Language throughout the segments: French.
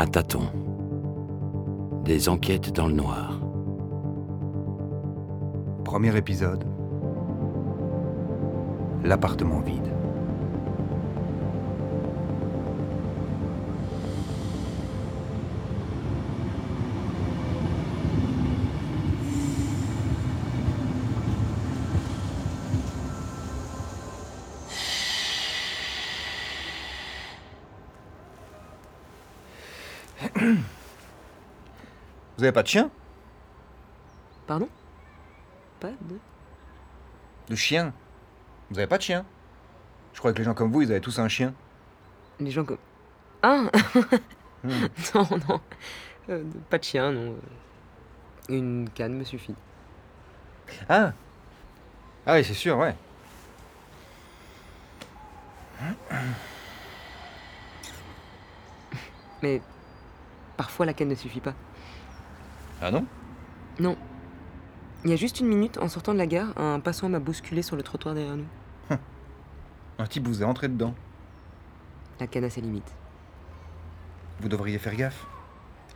À tâtons. Des enquêtes dans le noir. Premier épisode. L'appartement vide. Vous avez pas de chien? Pardon? Pas de. De chien? Vous avez pas de chien? Je crois que les gens comme vous, ils avaient tous un chien. Les gens comme. Ah. Non, non. Euh, pas de chien, non. Une canne me suffit. Ah Ah oui, c'est sûr, ouais. Mais parfois la canne ne suffit pas. Ah non? Non. Il y a juste une minute, en sortant de la gare, un passant m'a bousculé sur le trottoir derrière nous. Un type vous est entré dedans? La canne a ses limites. Vous devriez faire gaffe.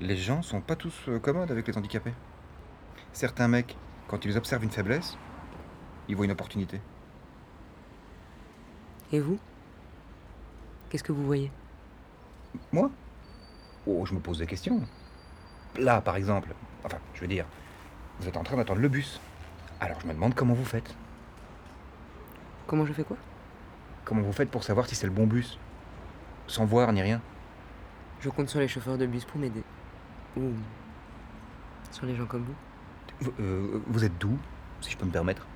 Les gens sont pas tous euh, commodes avec les handicapés. Certains mecs, quand ils observent une faiblesse, ils voient une opportunité. Et vous? Qu'est-ce que vous voyez? Moi? Oh, je me pose des questions. Là, par exemple, enfin, je veux dire, vous êtes en train d'attendre le bus. Alors je me demande comment vous faites. Comment je fais quoi? Comment vous faites pour savoir si c'est le bon bus? Sans voir ni rien. Je compte sur les chauffeurs de bus pour m'aider. Ou sur les gens comme vous. Vous, euh, vous êtes d'où, si je peux me permettre?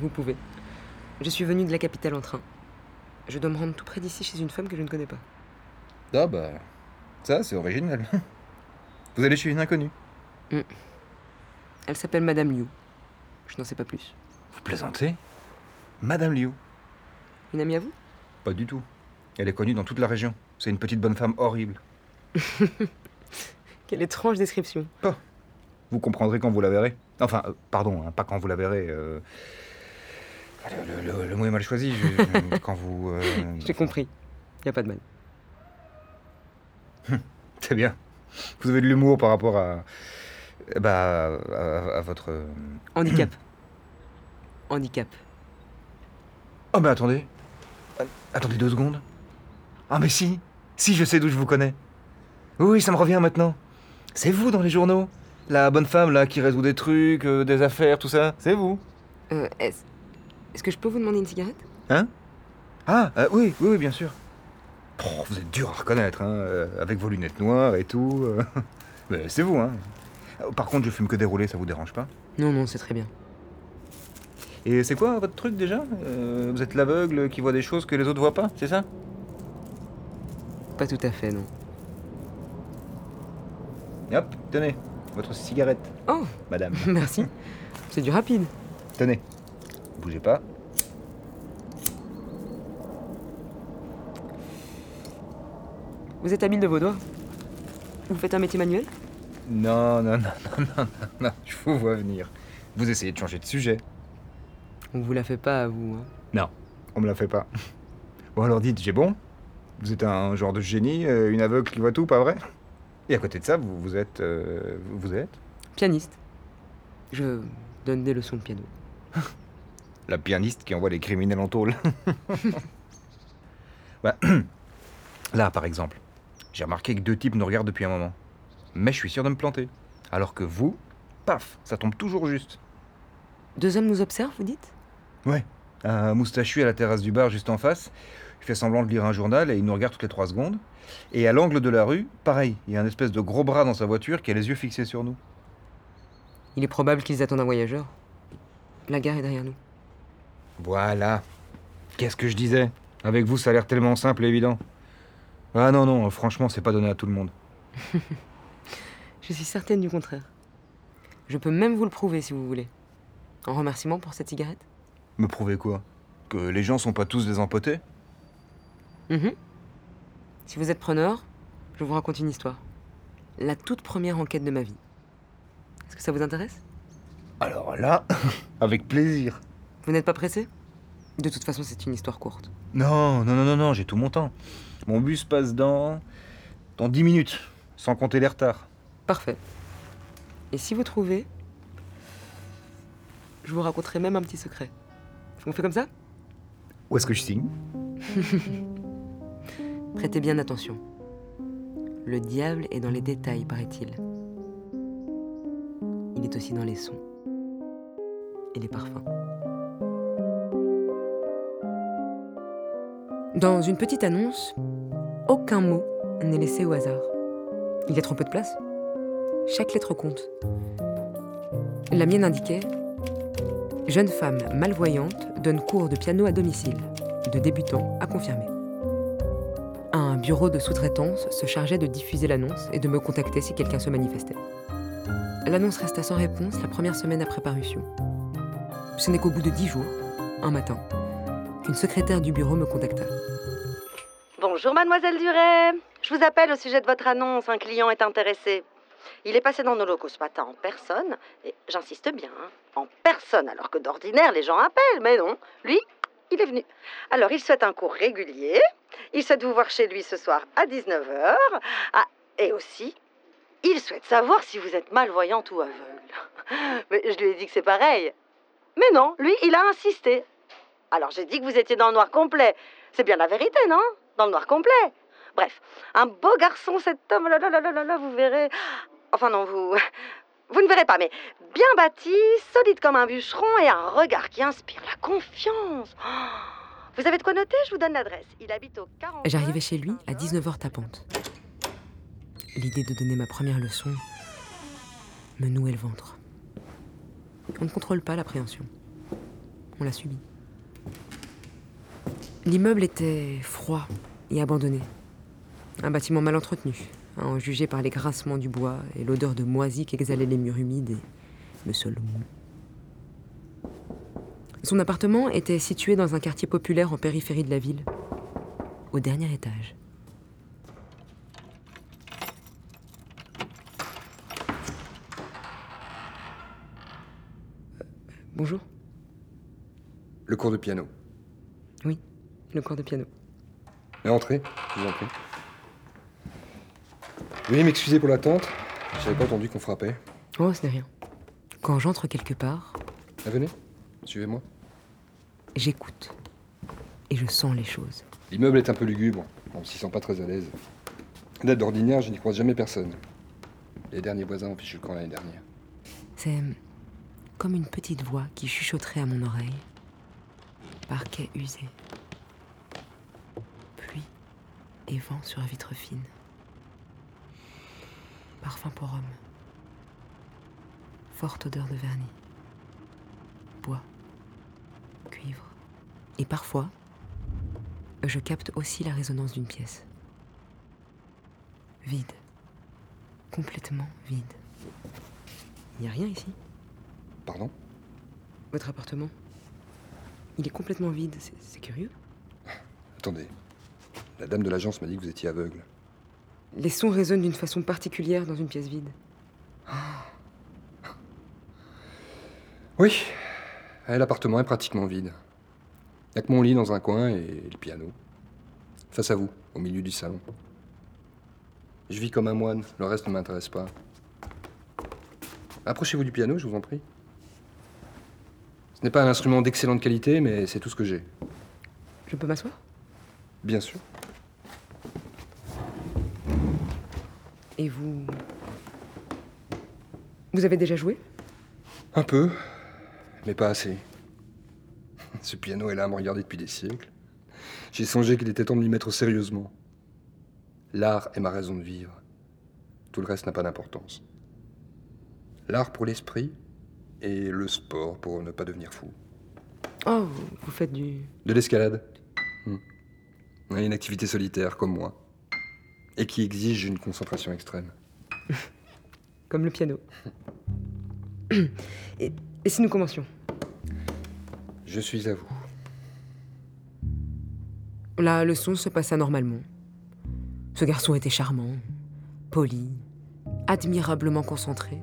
Vous pouvez. Je suis venu de la capitale en train. Je dois me rendre tout près d'ici chez une femme que je ne connais pas. Ah bah, ça c'est original. Vous allez chez une inconnue. Elle s'appelle Madame Liu. Je n'en sais pas plus. Vous plaisantez? Madame Liu Une amie à vous? Pas du tout. Elle est connue dans toute la région. C'est une petite bonne femme horrible. Quelle étrange description. Vous comprendrez quand vous la verrez. Enfin, euh, pardon, hein, pas quand vous la verrez. euh, Le, le- le- le mot est mal choisi. je- quand vous. euh, J'ai compris. Y a pas de mal. C'est bien. Vous avez de l'humour par rapport à. Bah, à, à votre. euh, Handicap. Handicap. Oh, mais attendez. Attendez deux secondes. Ah, mais si Si, je sais d'où je vous connais. Oui, oui, ça me revient maintenant. C'est vous dans les journaux. La bonne femme, là, qui résout des trucs, euh, des affaires, tout ça. C'est vous. Euh, est-ce... est-ce que je peux vous demander une cigarette? Hein? Ah, euh, oui, oui, oui, bien sûr. Vous êtes dur à reconnaître, hein, euh, avec vos lunettes noires et tout. euh. Mais c'est vous, hein. Euh, Par contre, je fume que déroulé, ça vous dérange pas? Non, non, c'est très bien. Et c'est quoi votre truc déjà? Euh, Vous êtes l'aveugle qui voit des choses que les autres voient pas, c'est ça? Pas tout à fait, non. Et hop, tenez, votre cigarette, Oh, madame. merci. C'est du rapide. tenez, bougez pas. Vous êtes habile de vos doigts Vous faites un métier manuel? Non, non, non, non, non, non, non, je vous vois venir. Vous essayez de changer de sujet. On vous la fait pas à vous. hein. Non, on me la fait pas. Bon alors dites, j'ai bon? Vous êtes un genre de génie, euh, une aveugle qui voit tout, pas vrai? Et à côté de ça, vous, vous êtes... euh, vous êtes? Pianiste. Je donne des leçons de piano. La pianiste qui envoie les criminels en tôle. Bah, Là, par exemple, j'ai remarqué que deux types nous regardent depuis un moment. Mais je suis sûr de me planter. Alors que vous, paf, ça tombe toujours juste. Deux hommes nous observent, vous dites? Ouais. Un moustachu à la terrasse du bar juste en face. Il fait semblant de lire un journal et il nous regarde toutes les trois secondes. Et à l'angle de la rue, pareil, il y a un espèce de gros bras dans sa voiture qui a les yeux fixés sur nous. Il est probable qu'ils attendent un voyageur. La gare est derrière nous. Voilà. Qu'est-ce que je disais? Avec vous, ça a l'air tellement simple et évident. Ah non, non, franchement, c'est pas donné à tout le monde. Je suis certaine du contraire. Je peux même vous le prouver si vous voulez. En remerciement pour cette cigarette Me prouver quoi? Que les gens sont pas tous des empotés? Mhm. Si vous êtes preneur, je vous raconte une histoire. La toute première enquête de ma vie. Est-ce que ça vous intéresse? Alors là, avec plaisir. Vous n'êtes pas pressé? De toute façon, c'est une histoire courte. Non, non, non, non, non, j'ai tout mon temps. Mon bus passe dans. dans 10 minutes. Sans compter les retards. Parfait. Et si vous trouvez, je vous raconterai même un petit secret. On fait comme ça? Où est-ce que je signe? Prêtez bien attention. Le diable est dans les détails, paraît-il. Il est aussi dans les sons et les parfums. Dans une petite annonce, aucun mot n'est laissé au hasard. Il y a trop peu de place. Chaque lettre compte. La mienne indiquait Jeune femme malvoyante donne cours de piano à domicile, de débutant à confirmé. Un bureau de sous-traitance se chargeait de diffuser l'annonce et de me contacter si quelqu'un se manifestait. L'annonce resta sans réponse la première semaine après parution. Ce n'est qu'au bout de dix jours, un matin, qu'une secrétaire du bureau me contacta. Bonjour mademoiselle Duret. Je vous appelle au sujet de votre annonce. Un client est intéressé. Il est passé dans nos locaux ce matin en personne, et j'insiste bien, hein, en personne, alors que d'ordinaire les gens appellent, mais non, lui, il est venu. Alors il souhaite un cours régulier, il souhaite vous voir chez lui ce soir à 19h, ah, et aussi, il souhaite savoir si vous êtes malvoyante ou aveugle. Mais je lui ai dit que c'est pareil. Mais non, lui, il a insisté. Alors j'ai dit que vous étiez dans le noir complet. C'est bien la vérité, non? Dans le noir complet. Bref, un beau garçon, cet homme, là, là, là, là, là, vous verrez. Enfin non, vous... Vous ne verrez pas, mais bien bâti, solide comme un bûcheron et un regard qui inspire la confiance. Oh, vous avez de quoi noter? Je vous donne l'adresse. Il habite au 40. J'arrivais chez lui à 19h tapante. L'idée de donner ma première leçon me nouait le ventre. On ne contrôle pas l'appréhension. On l'a subi. L'immeuble était froid et abandonné. Un bâtiment mal entretenu, à en juger par les grincements du bois et l'odeur de moisie qu'exhalaient les murs humides et le sol mou. Son appartement était situé dans un quartier populaire en périphérie de la ville, au dernier étage. Euh, Bonjour. Le cours de piano. Oui, le cours de piano. Et entrez, je vous en prie. Veuillez m'excuser pour l'attente. J'avais pas entendu qu'on frappait. Oh, ce n'est rien. Quand j'entre quelque part, Ah, venez, suivez-moi. j'écoute. Et je sens les choses. L'immeuble est un peu lugubre. On s'y sent pas très à l'aise. Là, d'ordinaire, je n'y croise jamais personne. Les derniers voisins ont fichu le camp l'année dernière. C'est comme une petite voix qui chuchoterait à mon oreille. Parquet usé. Et vent sur la vitre fine. Parfum pour homme. Forte odeur de vernis. Bois. Cuivre. Et parfois, je capte aussi la résonance d'une pièce. Vide. Complètement vide. Il n'y a rien ici? Pardon? Votre appartement? Il est complètement vide, c'est curieux. Attendez. La dame de l'agence m'a dit que vous étiez aveugle. Les sons résonnent d'une façon particulière dans une pièce vide. Oui. Eh, L'appartement est pratiquement vide. Il a que mon lit dans un coin et le piano. Face à vous, au milieu du salon. Je vis comme un moine, le reste ne m'intéresse pas. Approchez-vous du piano, je vous en prie. Ce n'est pas un instrument d'excellente qualité, mais c'est tout ce que j'ai. Je peux m'asseoir? Bien sûr. Et vous. Vous avez déjà joué? Un peu, mais pas assez. Ce piano est là à me regarder depuis des siècles. J'ai songé qu'il était temps de m'y mettre sérieusement. L'art est ma raison de vivre. Tout le reste n'a pas d'importance. L'art pour l'esprit et le sport pour ne pas devenir fou. Oh, vous- faites du. De l'escalade? Hmm. Une activité solitaire comme moi. Et qui exige une concentration extrême. comme le piano. Et, et si nous commencions? Je suis à vous. La leçon se passa normalement. Ce garçon était charmant, poli, admirablement concentré.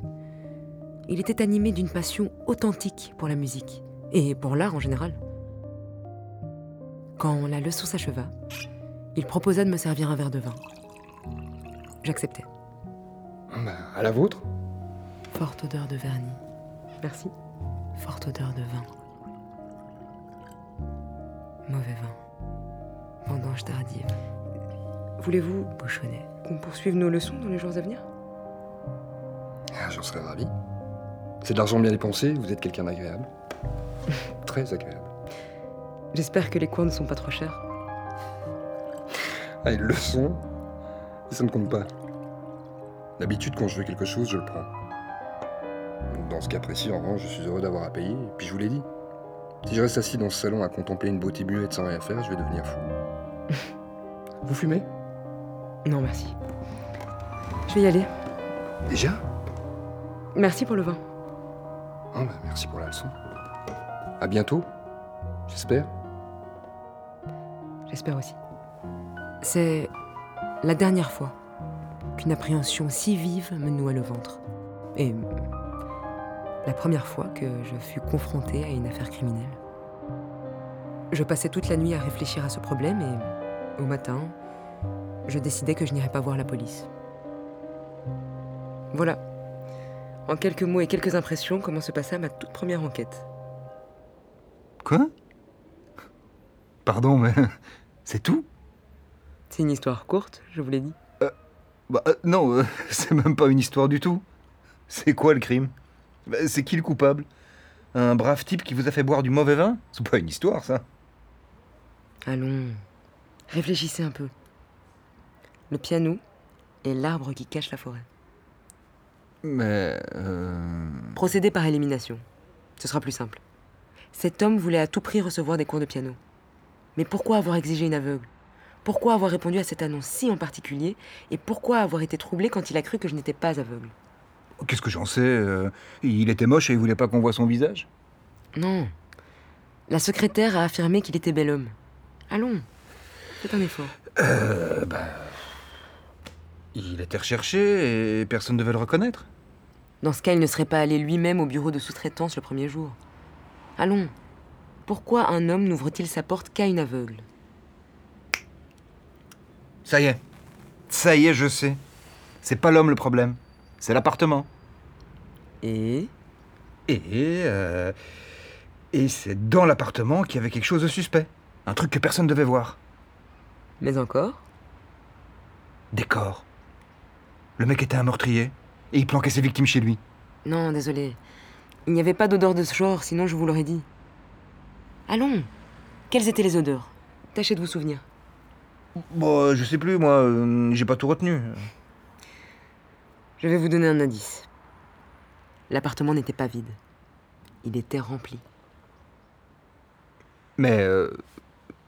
Il était animé d'une passion authentique pour la musique et pour l'art en général. Quand la leçon s'acheva, il proposa de me servir un verre de vin. J'acceptai. Bah, à la vôtre Forte odeur de vernis. Merci. Forte odeur de vin. Mauvais vin. Vendange tardive. Voulez-vous, Bochonnet, qu'on poursuive nos leçons dans les jours à venir? Ah, J'en serais ravi. C'est de l'argent bien dépensé, vous êtes quelqu'un d'agréable. Très agréable. J'espère que les cours ne sont pas trop chers. Ah, une leçon Ça ne compte pas. D'habitude, quand je veux quelque chose, je le prends. Dans ce cas précis, en revanche, je suis heureux d'avoir à payer, et puis je vous l'ai dit. Si je reste assis dans ce salon à contempler une beauté muette sans rien faire, je vais devenir fou. vous fumez? Non, merci. Je vais y aller. Déjà? Merci pour le vin. Ah, bah, merci pour la leçon. À bientôt, j'espère. J'espère aussi. C'est la dernière fois qu'une appréhension si vive me noua le ventre. Et la première fois que je fus confrontée à une affaire criminelle. Je passais toute la nuit à réfléchir à ce problème et, au matin, je décidai que je n'irais pas voir la police. Voilà, en quelques mots et quelques impressions, comment se passa ma toute première enquête. Quoi? Pardon, mais c'est tout? C'est une histoire courte, je vous l'ai dit. Bah euh, non, euh, c'est même pas une histoire du tout. C'est quoi le crime? Bah, C'est qui le coupable? Un brave type qui vous a fait boire du mauvais vin? C'est pas une histoire, ça. Allons, réfléchissez un peu. Le piano est l'arbre qui cache la forêt. Mais... euh, Procédez par élimination. Ce sera plus simple. Cet homme voulait à tout prix recevoir des cours de piano. Mais pourquoi avoir exigé une aveugle? Pourquoi avoir répondu à cette annonce si en particulier Et pourquoi avoir été troublé quand il a cru que je n'étais pas aveugle? Qu'est-ce que j'en sais euh, Il était moche et il voulait pas qu'on voit son visage? Non. La secrétaire a affirmé qu'il était bel homme. Allons, faites un effort. Euh, bah... Il était recherché et personne ne devait le reconnaître. Dans ce cas, il ne serait pas allé lui-même au bureau de sous-traitance le premier jour. Allons. Pourquoi un homme n'ouvre-t-il sa porte qu'à une aveugle? Ça y est. Ça y est, je sais. C'est pas l'homme le problème. C'est l'appartement. Et? Et... euh, Et c'est dans l'appartement qu'il y avait quelque chose de suspect. Un truc que personne ne devait voir. Mais encore? Des corps. Le mec était un meurtrier. Et il planquait ses victimes chez lui. Non, désolé. Il n'y avait pas d'odeur de ce genre, sinon je vous l'aurais dit. Allons. Quelles étaient les odeurs? Tâchez de vous souvenir. Bon, je sais plus, moi. euh, J'ai pas tout retenu. Je vais vous donner un indice. L'appartement n'était pas vide. Il était rempli. Mais... euh,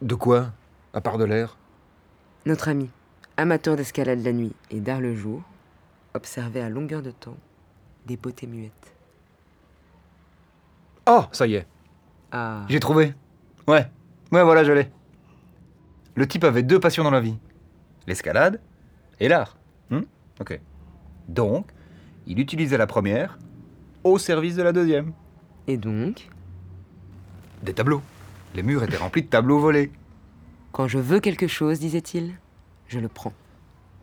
De quoi? À part de l'air? Notre ami, amateur d'escalade la nuit et d'art le jour, observait à longueur de temps des beautés muettes. Oh, ça y est. Ah, J'ai trouvé. Ouais. Ouais, voilà, je l'ai. Le type avait deux passions dans la vie. L'escalade et l'art. Hmm ok. Donc, il utilisait la première au service de la deuxième. et donc, Des tableaux. Les murs étaient remplis de tableaux volés. quand je veux quelque chose, disait-il, je le prends.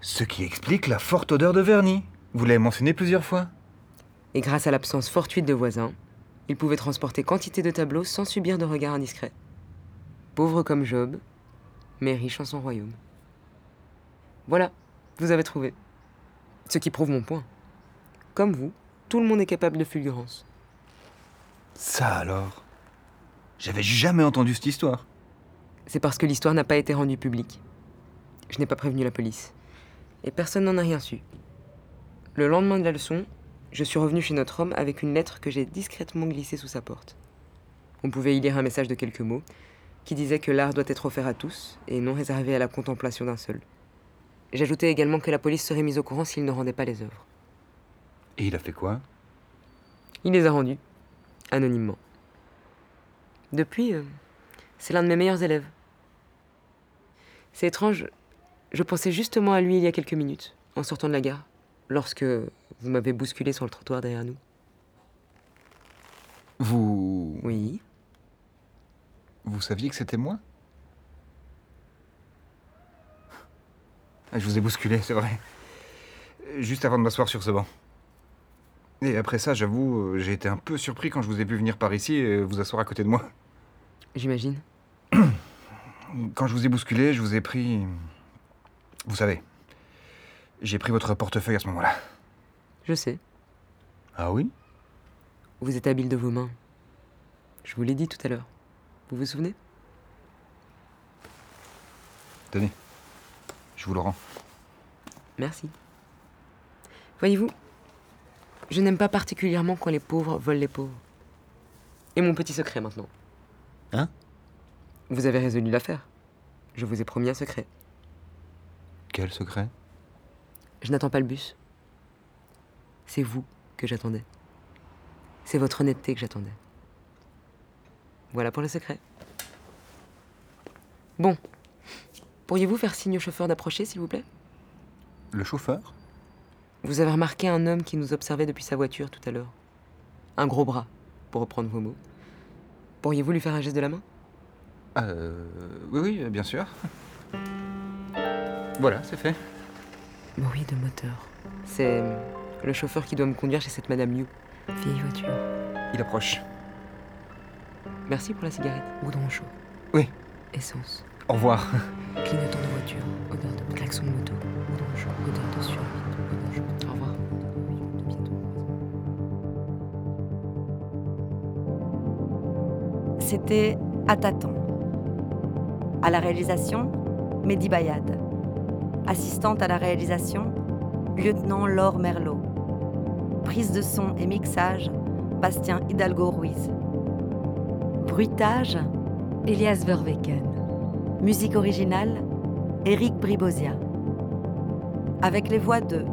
Ce qui explique la forte odeur de vernis. Vous l'avez mentionné plusieurs fois. Et grâce à l'absence fortuite de voisins, il pouvait transporter quantité de tableaux sans subir de regards indiscrets. Pauvre comme Job, mais riche en son royaume. Voilà, vous avez trouvé. Ce qui prouve mon point. Comme vous, tout le monde est capable de fulgurance. Ça alors? J'avais jamais entendu cette histoire. C'est parce que l'histoire n'a pas été rendue publique. Je n'ai pas prévenu la police. Et personne n'en a rien su. Le lendemain de la leçon, je suis revenu chez notre homme avec une lettre que j'ai discrètement glissée sous sa porte. On pouvait y lire un message de quelques mots qui disait que l'art doit être offert à tous et non réservé à la contemplation d'un seul. J'ajoutais également que la police serait mise au courant s'il ne rendait pas les œuvres. Et il a fait quoi? Il les a rendus, anonymement. Depuis, euh, c'est l'un de mes meilleurs élèves. C'est étrange, je pensais justement à lui il y a quelques minutes, en sortant de la gare, lorsque vous m'avez bousculé sur le trottoir derrière nous. Vous... Oui, Vous saviez que c'était moi? Ah, Je vous ai bousculé, c'est vrai. juste avant de m'asseoir sur ce banc. Et après ça, j'avoue, euh, j'ai été un peu surpris quand je vous ai vu venir par ici et vous asseoir à côté de moi. J'imagine. Quand je vous ai bousculé, je vous ai pris. Vous savez. J'ai pris votre portefeuille à ce moment-là. Je sais. Ah oui? Vous êtes habile de vos mains. Je vous l'ai dit tout à l'heure. Vous vous souvenez? Tenez. Je vous le rends. Merci. Voyez-vous, je n'aime pas particulièrement quand les pauvres volent les pauvres. Et mon petit secret maintenant. Hein? Vous avez résolu l'affaire. Je vous ai promis un secret. Quel secret? Je n'attends pas le bus. C'est vous que j'attendais. C'est votre honnêteté que j'attendais. Voilà pour le secret. Bon. Pourriez-vous faire signe au chauffeur d'approcher, s'il vous plaît? Le chauffeur? Vous avez remarqué un homme qui nous observait depuis sa voiture tout à l'heure. Un gros bras, pour reprendre vos mots. Pourriez-vous lui faire un geste de la main? Euh. Oui, oui, bien sûr. Voilà, c'est fait. Bruit de moteur. C'est le chauffeur qui doit me conduire chez cette Madame Liu. Vieille voiture. Il approche. Merci pour la cigarette. Goudron chaud. Oui. Essence. Au revoir. Clignotant de voiture. Odeur de klaxon de moto. Goudron chaud. Odeur de sueur. Chaud. Au revoir. C'était À tâtons. À la réalisation, Mehdi Bayad. Assistante à la réalisation, lieutenant Laure Merlot. Prise de son et mixage, Bastien Hidalgo Ruiz. Bruitage, Elias Verweken. Musique originale, Eric Bribosia. Avec les voix de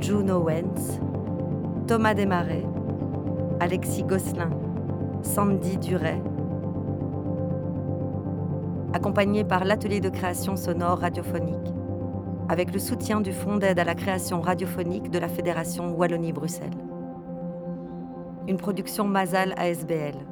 Juno Wentz, Thomas Desmarais, Alexis Gosselin, Sandy Duret, accompagné par l'atelier de création sonore radiophonique, avec le soutien du Fonds d'aide à la création radiophonique de la Fédération Wallonie-Bruxelles. Une production Mazal ASBL.